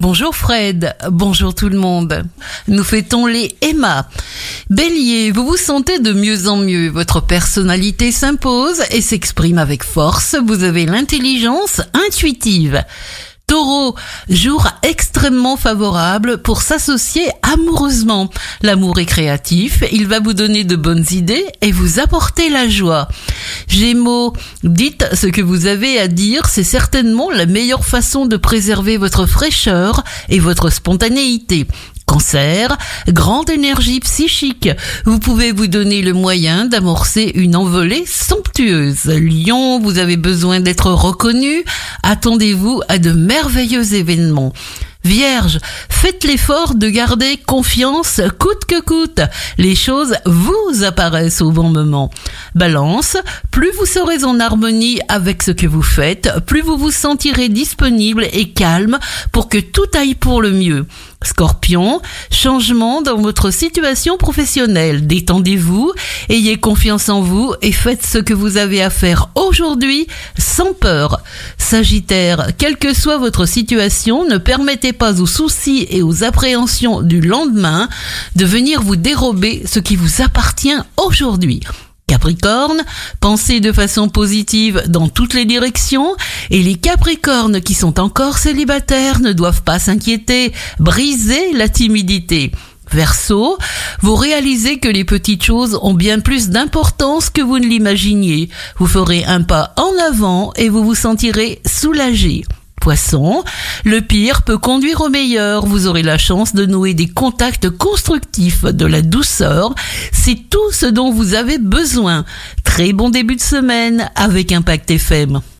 Bonjour Fred, bonjour tout le monde. Nous fêtons les Emma. Bélier, vous vous sentez de mieux en mieux, votre personnalité s'impose et s'exprime avec force, vous avez l'intelligence intuitive. Taureau, jour extrêmement favorable pour s'associer amoureusement. L'amour est créatif, il va vous donner de bonnes idées et vous apporter la joie. Gémeaux, dites ce que vous avez à dire, c'est certainement la meilleure façon de préserver votre fraîcheur et votre spontanéité. Cancer, grande énergie psychique. Vous pouvez vous donner le moyen d'amorcer une envolée somptueuse. Lion, vous avez besoin d'être reconnu. Attendez-vous à de merveilleux événements. Vierge, faites l'effort de garder confiance coûte que coûte. Les choses vous apparaissent au bon moment. Balance, plus vous serez en harmonie avec ce que vous faites, plus vous vous sentirez disponible et calme pour que tout aille pour le mieux. Scorpion, changement dans votre situation professionnelle. Détendez-vous, ayez confiance en vous et faites ce que vous avez à faire aujourd'hui sans peur. Sagittaire, quelle que soit votre situation, ne permettez pas aux soucis et aux appréhensions du lendemain de venir vous dérober ce qui vous appartient aujourd'hui. Capricorne, pensez de façon positive dans toutes les directions et les Capricornes qui sont encore célibataires ne doivent pas s'inquiéter, briser la timidité. Verseau, vous réalisez que les petites choses ont bien plus d'importance que vous ne l'imaginiez. Vous ferez un pas en avant et vous vous sentirez soulagé. Poisson, le pire peut conduire au meilleur. Vous aurez la chance de nouer des contacts constructifs, de la douceur. C'est tout ce dont vous avez besoin. Très bon début de semaine avec Impact FM.